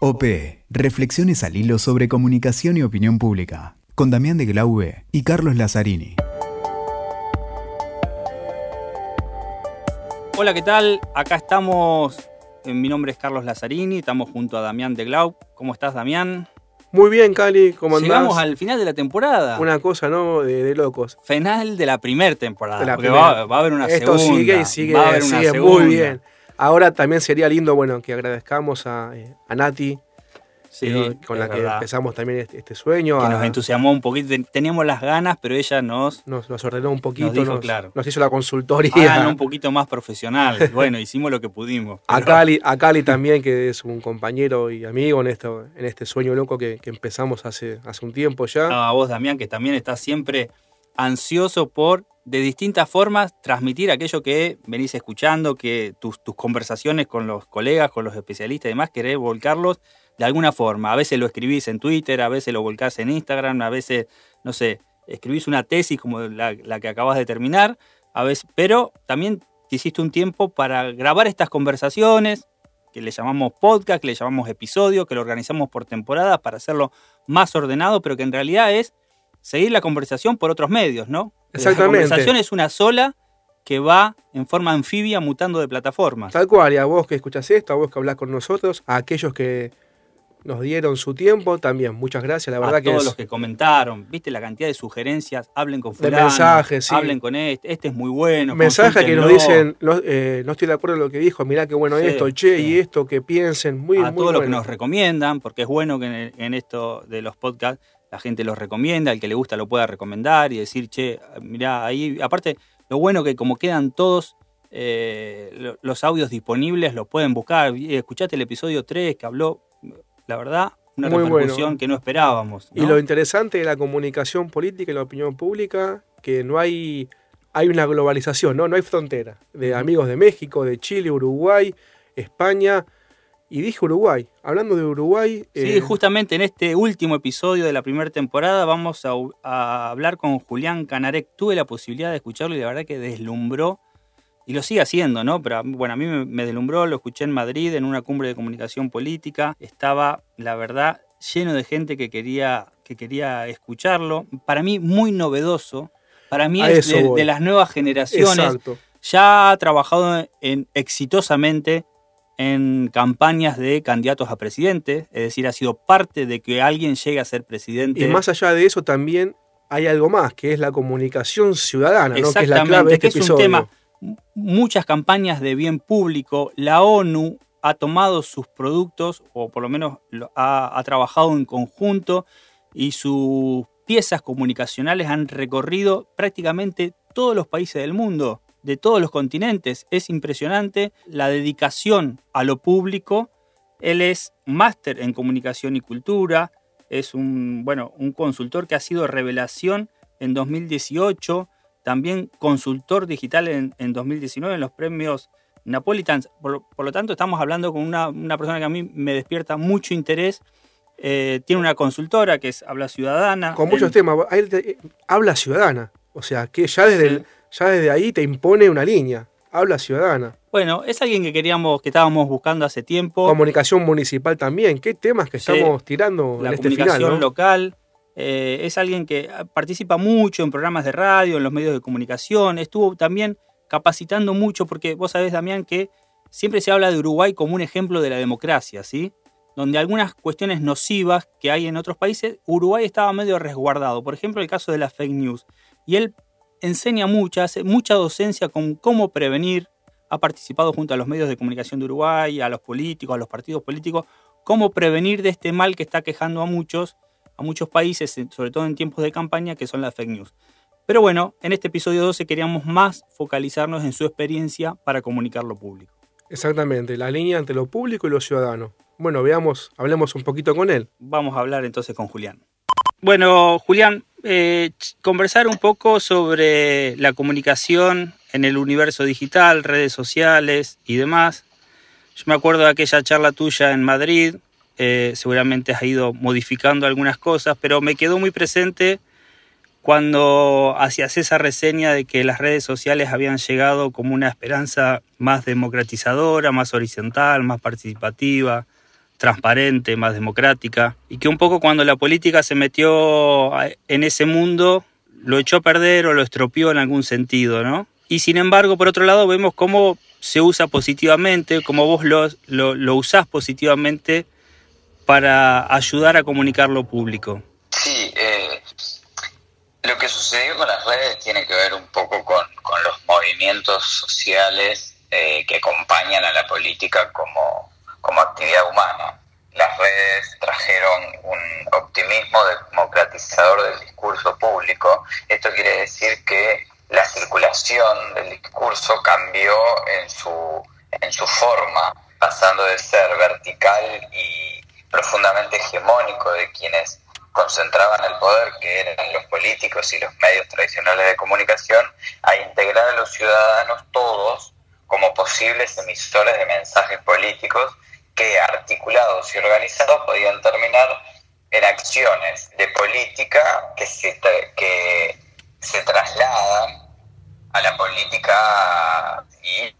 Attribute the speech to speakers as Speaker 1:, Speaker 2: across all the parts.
Speaker 1: OP, Reflexiones al hilo sobre comunicación y opinión pública, con Damián de Glaube y Carlos Lazzarini.
Speaker 2: Hola, ¿qué tal? Acá estamos, eh, mi nombre es Carlos Lazzarini, estamos junto a Damián de Glau. ¿Cómo estás, Damián?
Speaker 3: Muy bien, Cali, ¿cómo andás?
Speaker 2: Llegamos al final de la temporada.
Speaker 3: Una cosa, ¿no? De, de locos.
Speaker 2: Final de la primera temporada.
Speaker 3: De la
Speaker 2: porque
Speaker 3: primera.
Speaker 2: Va, va a haber una
Speaker 3: Esto
Speaker 2: segunda.
Speaker 3: sigue y sigue,
Speaker 2: va a haber una
Speaker 3: sigue
Speaker 2: segunda.
Speaker 3: muy bien. Ahora también sería lindo, bueno, que agradezcamos a, eh, a Nati,
Speaker 2: Sí,
Speaker 3: eh, con la que
Speaker 2: verdad.
Speaker 3: empezamos también este, este sueño.
Speaker 2: Que
Speaker 3: a-
Speaker 2: nos entusiasmó un poquito. Ten- Teníamos las ganas, pero ella nos
Speaker 3: nos, nos ordenó un poquito,
Speaker 2: Nos dijo,
Speaker 3: nos,
Speaker 2: claro.
Speaker 3: nos hizo la consultoría.
Speaker 2: hagan un poquito más profesional. Bueno, hicimos lo que pudimos.
Speaker 3: A Cali, a Cali también, que es un compañero y amigo en, esto, en este sueño loco que, que empezamos hace, hace un tiempo ya.
Speaker 2: a vos, Damián, que también estás siempre ansioso por, de distintas formas, transmitir aquello que venís escuchando, que tus, tus conversaciones con los colegas, con los especialistas y demás, querés volcarlos de alguna forma. A veces lo escribís en Twitter, a veces lo volcás en Instagram, a veces, no sé, escribís una tesis como la, la que acabas de terminar, a veces, pero también te hiciste un tiempo para grabar estas conversaciones, que le llamamos podcast, que le llamamos episodio, que lo organizamos por temporadas para hacerlo más ordenado, pero que en realidad es seguir la conversación por otros medios, ¿no?
Speaker 3: Exactamente.
Speaker 2: La conversación es una sola que va en forma anfibia mutando de plataformas.
Speaker 3: Tal cual, y a vos que escuchás esto, a vos que hablás con nosotros, a aquellos que nos dieron su tiempo, también muchas gracias. La verdad
Speaker 2: a
Speaker 3: que
Speaker 2: todos
Speaker 3: es,
Speaker 2: los que comentaron, viste la cantidad de sugerencias, hablen con
Speaker 3: De
Speaker 2: fulano,
Speaker 3: mensajes, sí.
Speaker 2: hablen con este, este es muy bueno.
Speaker 3: mensajes que nos dicen, no, eh, no estoy de acuerdo en lo que dijo, mirá qué bueno
Speaker 2: Sí,
Speaker 3: esto, che,
Speaker 2: sí.
Speaker 3: y esto, que piensen, muy,
Speaker 2: a
Speaker 3: muy
Speaker 2: todos los que
Speaker 3: bueno.
Speaker 2: nos recomiendan, porque es bueno que en esto de los podcasts la gente los recomienda, el que le gusta lo pueda recomendar y decir, che, mirá, ahí, aparte, lo bueno que como quedan todos eh, lo- los audios disponibles, los pueden buscar. Y Escuchate el episodio 3 que habló, la verdad, una
Speaker 3: Muy
Speaker 2: repercusión
Speaker 3: bueno.
Speaker 2: que no esperábamos.
Speaker 3: Y lo interesante de la comunicación política y la opinión pública, que no hay, hay una globalización, ¿no? No hay frontera. De amigos de México, de Chile, Uruguay, España. Y dije Uruguay. Hablando de Uruguay.
Speaker 2: Sí,
Speaker 3: eh,
Speaker 2: justamente en este último episodio de la primera temporada vamos a, a hablar con Julián Canarek. Tuve la posibilidad de escucharlo y la verdad que deslumbró, y lo sigue haciendo, ¿no? Pero bueno, a mí me, me deslumbró, lo escuché en Madrid en una cumbre de comunicación política. Estaba, la verdad, lleno de gente que quería, que quería escucharlo. Para mí, muy novedoso. Para mí
Speaker 3: A
Speaker 2: es de las nuevas generaciones
Speaker 3: Exacto.
Speaker 2: ya ha trabajado en, exitosamente en campañas de candidatos a presidente, es decir, ha sido parte de que alguien llegue a ser presidente.
Speaker 3: Y más allá de eso también hay algo más, que es la comunicación ciudadana, ¿no? que es la
Speaker 2: Exactamente,
Speaker 3: clave de este
Speaker 2: que es un tema. Muchas campañas de bien público, la ONU ha tomado sus productos, o por lo menos ha, ha trabajado en conjunto, y sus piezas comunicacionales han recorrido prácticamente todos los países del mundo, de todos los continentes. Es impresionante la dedicación a lo público. Él es máster en comunicación y cultura, es un, bueno, un consultor que ha sido revelación en 2018, también consultor digital en, en 2019 en los premios Napolitans. Por, por lo tanto, estamos hablando con una, una persona que a mí me despierta mucho interés. Eh, tiene una consultora que es Habla Ciudadana.
Speaker 3: Con muchos temas. Te- eh, habla ciudadana. O sea, que ya desde,
Speaker 2: Sí.
Speaker 3: el- ya desde ahí te impone una línea. Habla ciudadana.
Speaker 2: Bueno, es alguien que queríamos, que estábamos buscando hace tiempo.
Speaker 3: Comunicación municipal también. ¿Qué temas que
Speaker 2: Sí.
Speaker 3: estamos tirando
Speaker 2: la
Speaker 3: en este
Speaker 2: comunicación
Speaker 3: final? ¿no?
Speaker 2: local. Eh, es alguien que participa mucho en programas de radio, en los medios de comunicación. Estuvo también capacitando mucho, porque vos sabés, Damián, que siempre se habla de Uruguay como un ejemplo de la democracia, ¿sí? Donde algunas cuestiones nocivas que hay en otros países, Uruguay estaba medio resguardado. Por ejemplo, el caso de las fake news. Y él enseña mucha, hace mucha docencia con cómo prevenir. Ha participado junto a los medios de comunicación de Uruguay, a los políticos, a los partidos políticos, cómo prevenir de este mal que está quejando a muchos, a muchos países, sobre todo en tiempos de campaña, que son las fake news. Pero bueno, en este episodio 12 queríamos más focalizarnos en su experiencia para comunicar lo público.
Speaker 3: Exactamente. La línea entre lo público y lo ciudadano. Bueno, veamos, hablemos un poquito con él.
Speaker 2: Vamos a hablar entonces con Julián. Bueno, Julián, eh, conversar un poco sobre la comunicación en el universo digital, redes sociales y demás. Yo me acuerdo de aquella charla tuya en Madrid, eh, seguramente has ido modificando algunas cosas, pero me quedó muy presente cuando hacías esa reseña de que las redes sociales habían llegado como una esperanza más democratizadora, más horizontal, más participativa, transparente, más democrática, y que un poco cuando la política se metió en ese mundo, lo echó a perder o lo estropeó en algún sentido, ¿no? Y sin embargo, por otro lado, vemos cómo se usa positivamente, cómo vos lo, lo, usás positivamente para ayudar a comunicar lo público.
Speaker 4: Sí, eh, lo que sucedió con las redes tiene que ver un poco con, con los movimientos sociales eh, que acompañan a la política como, como actividad humana. Las redes trajeron un optimismo democratizador del discurso público. Esto quiere decir que la circulación del discurso cambió en su, en su forma, pasando de ser vertical y profundamente hegemónico de quienes concentraban el poder, que eran los políticos y los medios tradicionales de comunicación, a integrar a los ciudadanos todos como posibles emisores de mensajes políticos que articulados y organizados podían terminar en acciones de política que se, que se trasladan a la política y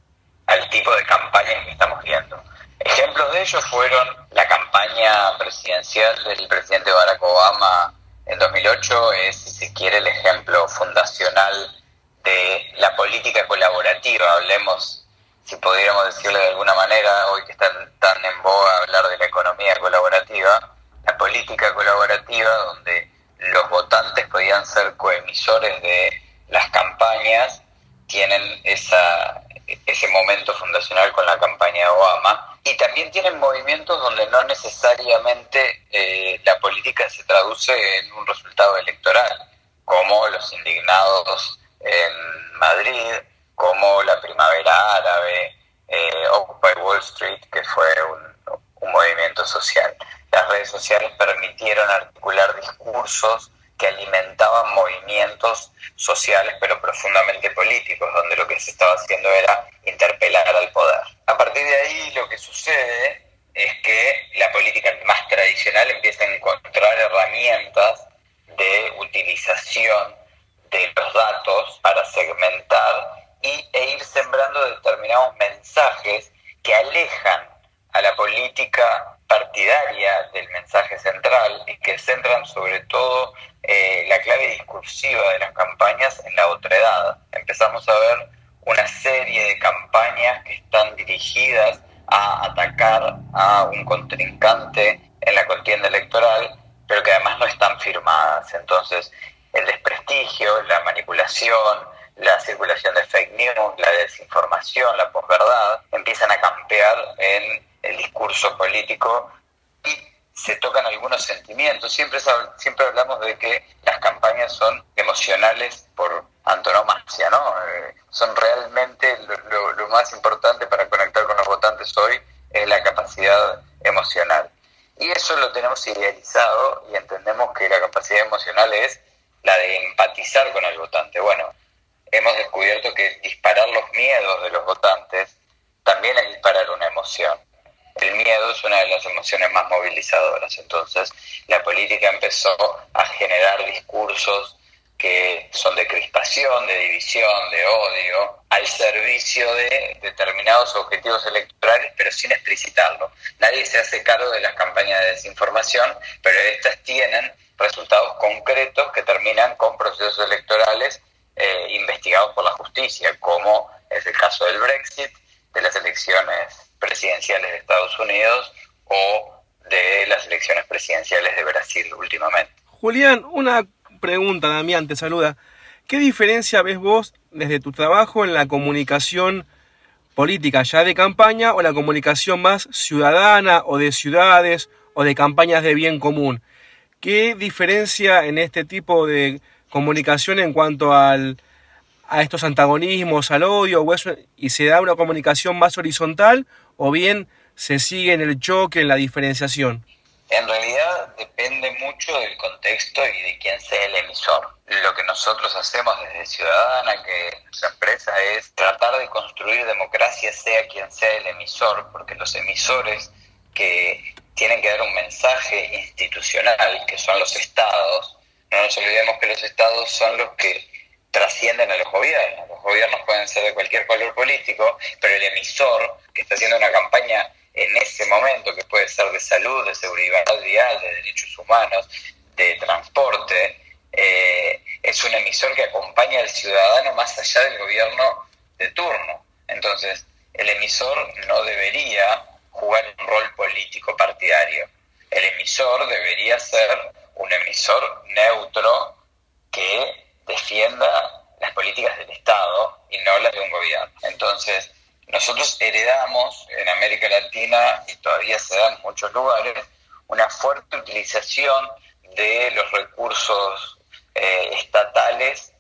Speaker 4: al tipo de campaña que estamos viendo. Ejemplos de ello fueron la campaña presidencial del presidente Barack Obama en 2008, es, si se quiere, el ejemplo fundacional de la política colaborativa. Hablemos, si pudiéramos decirle de alguna manera, hoy que están tan en boga hablar de la economía colaborativa, la política colaborativa donde los votantes podían ser coemisores de las campañas, tienen esa, ese momento fundacional con la campaña de Obama. Y también tienen movimientos donde no necesariamente eh, la política se traduce en un resultado electoral, como los indignados en Madrid, como la primavera árabe, eh, Occupy Wall Street, que fue un, un movimiento social. Las redes sociales permitieron articular discursos que alimentaban movimientos sociales pero profundamente políticos, donde lo que se estaba haciendo era interpelar al poder. A partir de ahí lo que sucede es que la política más tradicional empieza a encontrar herramientas de utilización de los datos para segmentar y, e ir sembrando determinados mensajes que alejan a la política partidaria del mensaje central y que centran sobre todo eh, la clave discursiva de las campañas en la otredad. Empezamos a ver una serie de campañas que están dirigidas a atacar a un contrincante en la contienda electoral, pero que además no están firmadas. Entonces, el desprestigio, la manipulación, la circulación de fake news, la desinformación, la posverdad, empiezan a campear en el discurso político y se tocan algunos sentimientos. Siempre, siempre hablamos de que las campañas son emocionales por antonomasia, ¿no? Eh, son realmente lo, lo, más importante para conectar con los votantes hoy, es la capacidad emocional. Y eso lo tenemos idealizado y entendemos que la capacidad emocional es la de empatizar con el votante. Bueno, hemos descubierto que disparar los miedos de los votantes también es disparar una emoción. El miedo es una de las emociones más movilizadoras. Entonces, la política empezó a generar discursos que son de crispación, de división, de odio, al servicio de determinados objetivos electorales, pero sin explicitarlo. Nadie se hace cargo de las campañas de desinformación, pero estas tienen resultados concretos que terminan con procesos electorales eh, investigados por la justicia, como es el caso del Brexit, de las elecciones presidenciales de Estados Unidos o de las elecciones presidenciales de Brasil últimamente.
Speaker 3: Julián, una pregunta, Damián, te saluda. ¿Qué diferencia ves vos desde tu trabajo en la comunicación política ya de campaña o la comunicación más ciudadana o de ciudades o de campañas de bien común? ¿Qué diferencia en este tipo de comunicación en cuanto al, a estos antagonismos, al odio, y se da una comunicación más horizontal o bien se sigue en el choque, en la diferenciación?
Speaker 4: En realidad depende mucho del contexto y de quién sea el emisor. Lo que nosotros hacemos desde Ciudadana, que nuestra empresa, es tratar de construir democracia sea quien sea el emisor, porque los emisores que tienen que dar un mensaje institucional, que son los estados, no nos olvidemos que los estados son los que trascienden a los gobiernos. Los gobiernos pueden ser de cualquier color político, pero el emisor que está haciendo una campaña en ese momento, que puede ser de salud, de seguridad vial, de derechos humanos, de transporte, eh, es un emisor que acompaña al ciudadano más allá del gobierno de turno. Entonces, el emisor no debería jugar un rol político partidario. El emisor debería ser un emisor neutro que defienda las políticas del Estado y no las de un gobierno. Entonces, nosotros heredamos en América Latina, y todavía se da en lugares, una fuerte utilización de los recursos eh, estatales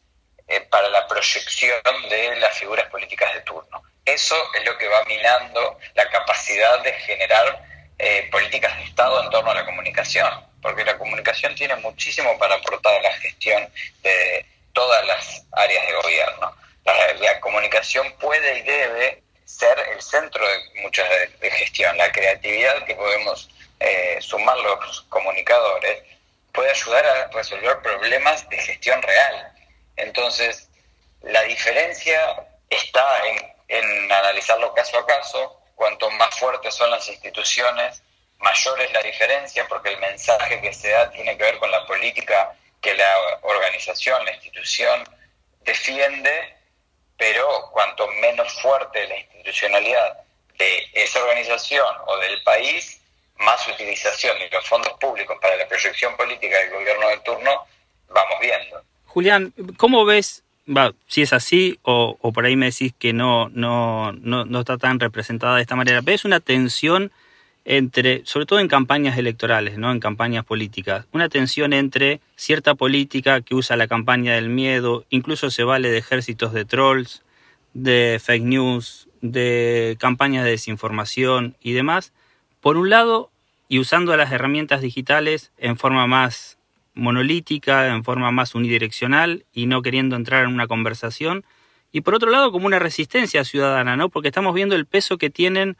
Speaker 4: eh, para la proyección de las figuras políticas de turno. Eso es lo que va minando la capacidad de generar eh, políticas de Estado en torno a la comunicación, porque la comunicación tiene muchísimo para aportar a la gestión de todas las áreas de gobierno. La, comunicación puede y debe ser el centro de muchas de, gestión. La creatividad que podemos eh, sumar los comunicadores puede ayudar a resolver problemas de gestión real. Entonces, la diferencia está en, en analizarlo caso a caso. Cuanto más fuertes son las instituciones, mayor es la diferencia porque el mensaje que se da tiene que ver con la política que la organización, la institución defiende, pero cuanto menos fuerte la institucionalidad de esa organización o del país, más utilización de los fondos públicos para la proyección política del gobierno de turno vamos viendo.
Speaker 2: Julián, ¿cómo ves, si es así o, o, por ahí me decís que no, no, no, no está tan representada de esta manera, ¿ves una tensión entre, sobre todo en campañas electorales, ¿no? en campañas políticas, una tensión entre cierta política que usa la campaña del miedo, incluso se vale de ejércitos de trolls, de fake news, de campañas de desinformación y demás, por un lado, y usando las herramientas digitales en forma más monolítica, en forma más unidireccional y no queriendo entrar en una conversación, y por otro lado como una resistencia ciudadana, ¿no? Porque estamos viendo el peso que tienen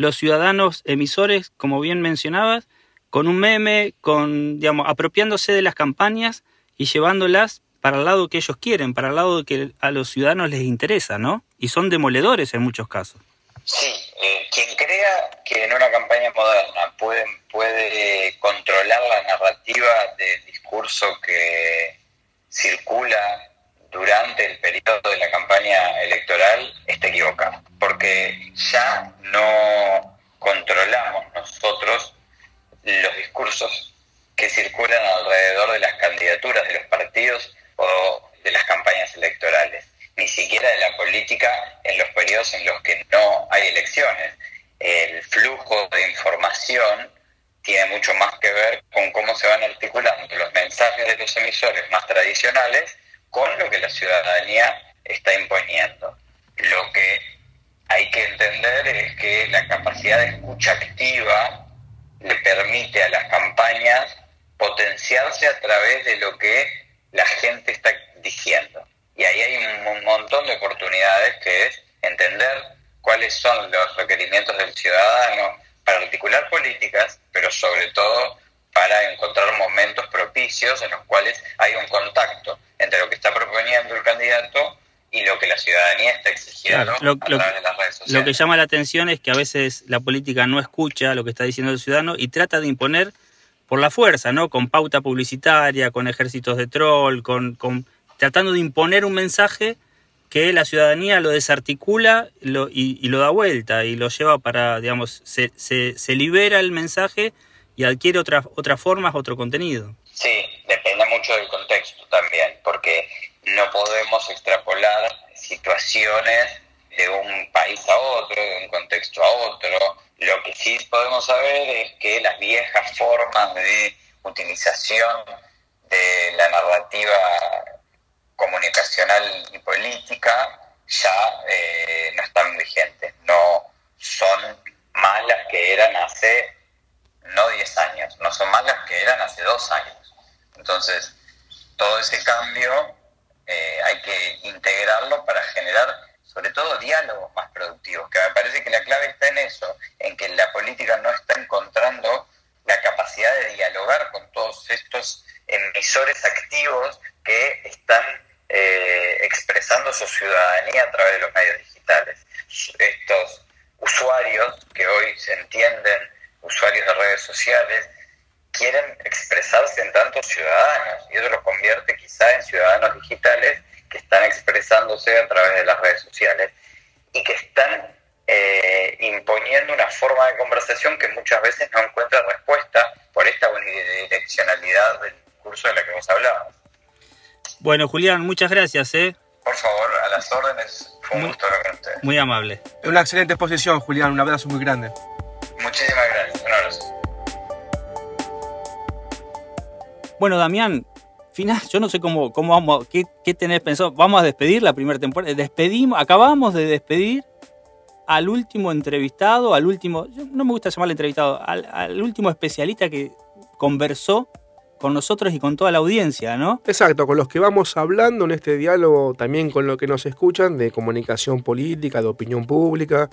Speaker 2: los ciudadanos emisores, como bien mencionabas, con un meme, con, digamos, apropiándose de las campañas y llevándolas para el lado que ellos quieren, para el lado que a los ciudadanos les interesa, ¿no? Y son demoledores en muchos casos.
Speaker 4: Sí, eh, quien crea que en una campaña moderna puede, puede controlar la narrativa del discurso que circula durante el periodo de la campaña electoral está equivocado, porque ya no controlamos nosotros los discursos que circulan alrededor de las candidaturas de los partidos o de las campañas electorales, ni siquiera de la política en los periodos en los que no hay elecciones. El flujo de información tiene mucho más que ver con cómo se van articulando los mensajes de los emisores más tradicionales con lo que la ciudadanía está imponiendo. Lo que hay que entender es que la capacidad de activa le permite a las campañas potenciarse a través de lo que la gente está diciendo. Y ahí hay un montón de oportunidades que es entender cuáles son los requerimientos del ciudadano para articular políticas, pero sobre todo para encontrar momentos propicios en los cuales hay un contacto entre lo que está proponiendo el candidato y lo que la ciudadanía está exigiendo
Speaker 2: lo, a través de las redes sociales. Lo que llama la atención es que a veces la política no escucha lo que está diciendo el ciudadano y trata de imponer por la fuerza, ¿no? Con pauta publicitaria, con ejércitos de troll, con, con tratando de imponer un mensaje que la ciudadanía lo desarticula lo, y, y, lo da vuelta y lo lleva para, digamos, se, se, se libera el mensaje y adquiere otras otras formas, otro contenido.
Speaker 4: Sí, depende mucho del contexto también, porque no podemos extrapolar situaciones de un país a otro, de un contexto a otro. Lo que sí podemos saber es que las viejas formas de utilización de la narrativa comunicacional y política ya eh, no están vigentes, no son más las que eran hace no 10 años, no son más las que eran hace dos años. Entonces, todo ese cambio eh, hay que integrarlo para generar sobre todo diálogos más productivos, que me parece que la clave está en eso, en que la política no está encontrando la capacidad de dialogar con todos estos emisores activos que están eh, expresando su ciudadanía a través de los medios digitales. Estos usuarios que hoy se entienden sociales quieren expresarse en tantos ciudadanos y eso los convierte quizá en ciudadanos digitales que están expresándose a través de las redes sociales y que están eh, imponiendo una forma de conversación que muchas veces no encuentra respuesta por esta unidireccionalidad del curso de la que hemos hablado.
Speaker 2: Bueno, Julián, muchas gracias. ¿eh?
Speaker 4: Por favor, a las órdenes. Fue un gusto hablar con ustedes.
Speaker 2: Muy amable.
Speaker 3: Una excelente exposición, Julián. Un abrazo muy grande.
Speaker 4: Muchísimas gracias. Un abrazo.
Speaker 2: Bueno, Damián, final, yo no sé cómo, cómo vamos, qué, qué tenés pensado. Vamos a despedir la primera temporada. Despedimos, acabamos de despedir al último entrevistado, al último, no me gusta llamarle entrevistado, al, al último especialista que conversó con nosotros y con toda la audiencia, ¿no?
Speaker 3: Exacto, con los que vamos hablando en este diálogo, también con lo que nos escuchan, de comunicación política, de opinión pública,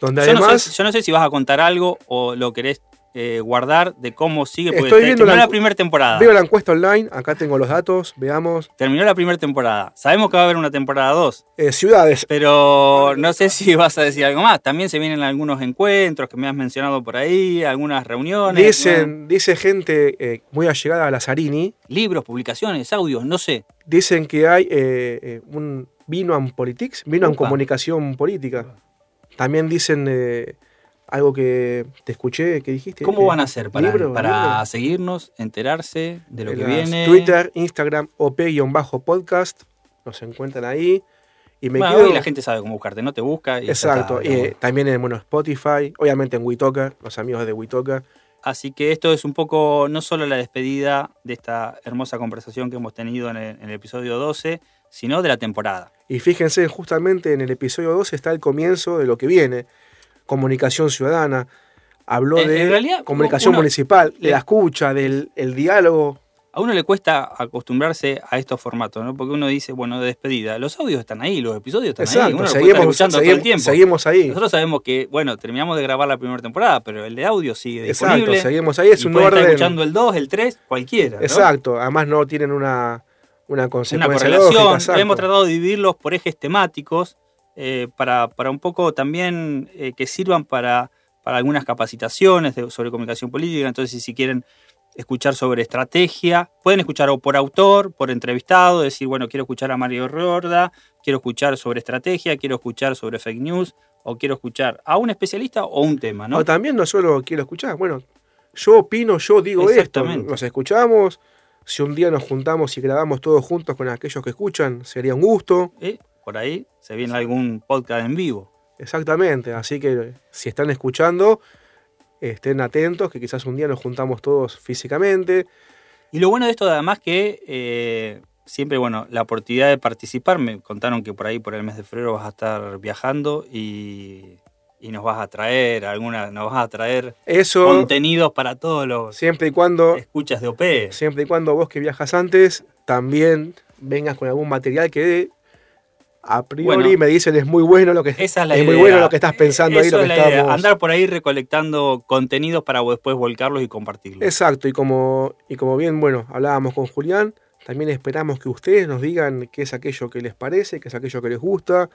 Speaker 3: donde
Speaker 2: Yo no,
Speaker 3: además...
Speaker 2: sé, yo no sé si vas a contar algo o lo querés eh, guardar de cómo sigue, porque
Speaker 3: Estoy
Speaker 2: terminó
Speaker 3: la
Speaker 2: primera temporada.
Speaker 3: Veo la encuesta online, acá tengo los datos, veamos.
Speaker 2: Terminó la primera temporada. Sabemos que va a haber una temporada 2,
Speaker 3: Eh, ciudades,
Speaker 2: pero no sé si vas a decir algo más. También se vienen algunos encuentros que me has mencionado por ahí, algunas reuniones.
Speaker 3: dicen, dice gente eh, muy allegada a Lazzarini,
Speaker 2: ¿no? libros, publicaciones, audios, no sé.
Speaker 3: dicen que hay eh, un vino en politics, vino en comunicación política. También dicen algo que te escuché, que dijiste.
Speaker 2: ¿Cómo
Speaker 3: eh,
Speaker 2: van a hacer para,
Speaker 3: libro,
Speaker 2: para
Speaker 3: libro.
Speaker 2: seguirnos, enterarse de lo
Speaker 3: En
Speaker 2: que viene?
Speaker 3: Twitter, Instagram, OP-podcast, nos encuentran ahí. Y me
Speaker 2: Bueno,
Speaker 3: quedo...
Speaker 2: hoy la gente sabe cómo buscarte, no te busca. y
Speaker 3: Exacto,
Speaker 2: está,
Speaker 3: eh, también en bueno, Spotify, obviamente en WeTalker, los amigos de WeTalker.
Speaker 2: Así que esto es un poco no solo la despedida de esta hermosa conversación que hemos tenido en el, en el episodio 12, sino de la temporada.
Speaker 3: Y fíjense, justamente en el episodio 2 está el comienzo de lo que viene. Comunicación ciudadana. Habló
Speaker 2: En-
Speaker 3: de
Speaker 2: en realidad,
Speaker 3: comunicación
Speaker 2: uno-
Speaker 3: municipal, de la escucha, del el diálogo.
Speaker 2: A uno le cuesta acostumbrarse a estos formatos, ¿no? Porque uno dice, bueno, de despedida. Los audios están ahí, los episodios están ahí.
Speaker 3: Exacto,
Speaker 2: Uno
Speaker 3: seguimos,
Speaker 2: escuchando todo el tiempo.
Speaker 3: seguimos ahí.
Speaker 2: Nosotros sabemos que, bueno, terminamos de grabar la primera temporada, pero el de audio sigue
Speaker 3: Exacto,
Speaker 2: disponible.
Speaker 3: seguimos ahí. Es
Speaker 2: y
Speaker 3: un
Speaker 2: pueden estar
Speaker 3: orden.
Speaker 2: escuchando el 2, el 3, cualquiera. ¿no?
Speaker 3: Exacto, además no tienen una, una
Speaker 2: una
Speaker 3: consecuencia
Speaker 2: correlación.
Speaker 3: lógica, exacto.
Speaker 2: Hemos tratado de dividirlos por ejes temáticos eh, para, para un poco también eh, que sirvan para, para algunas capacitaciones de- sobre comunicación política. Entonces, si quieren escuchar sobre estrategia, pueden escuchar o por autor, por entrevistado, decir, bueno, quiero escuchar a Mario Rorda, quiero escuchar sobre estrategia, quiero escuchar sobre fake news, o quiero escuchar a un especialista o un tema, ¿no?
Speaker 3: O también no solo quiero escuchar, bueno, yo opino, yo digo esto, nos escuchamos, si un día nos juntamos y grabamos todos juntos con aquellos que escuchan, sería un gusto,
Speaker 2: Eh, Por ahí se viene algún podcast en vivo.
Speaker 3: exactamente, así que si están escuchando, estén atentos, que quizás un día nos juntamos todos físicamente,
Speaker 2: Y lo bueno de esto, además, que eh, siempre, bueno, la oportunidad de participar. Me contaron que por ahí, por el mes de febrero, vas a estar viajando y, y nos vas a traer alguna, nos vas a traer
Speaker 3: eso
Speaker 2: contenidos para todos los
Speaker 3: siempre y cuando,
Speaker 2: escuchas de OP.
Speaker 3: siempre y cuando vos que viajas antes, también vengas con algún material que a priori
Speaker 2: Bueno,
Speaker 3: me dicen es muy bueno lo que
Speaker 2: es
Speaker 3: es muy bueno lo que estás pensando ahí, lo
Speaker 2: es
Speaker 3: que
Speaker 2: idea,
Speaker 3: estamos.
Speaker 2: Andar por ahí recolectando contenidos para después volcarlos y compartirlos.
Speaker 3: Exacto, y como, y como bien, bueno, hablábamos con Julián, también esperamos que ustedes nos digan qué es aquello que les parece, qué es aquello que les gusta,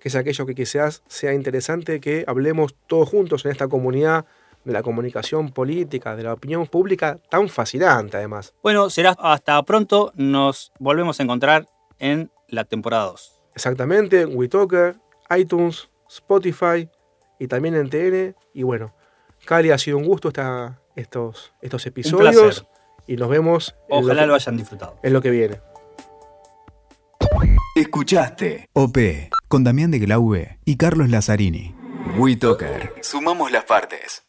Speaker 3: qué es aquello que quizás sea interesante que hablemos todos juntos en esta comunidad de la comunicación política, de la opinión pública tan fascinante además.
Speaker 2: Bueno, será hasta pronto. Nos volvemos a encontrar en la temporada 2.
Speaker 3: Exactamente, WeTalker, iTunes, Spotify y también en TN. Y bueno, Cali, ha sido un gusto esta, estos, estos episodios
Speaker 2: placer.
Speaker 3: y nos vemos en
Speaker 2: Ojalá
Speaker 3: lo,
Speaker 2: lo hayan disfrutado.
Speaker 3: en lo que viene.
Speaker 1: Escuchaste OP con Damián de Glaube y Carlos Lazzarini. WeToker. Sumamos las partes.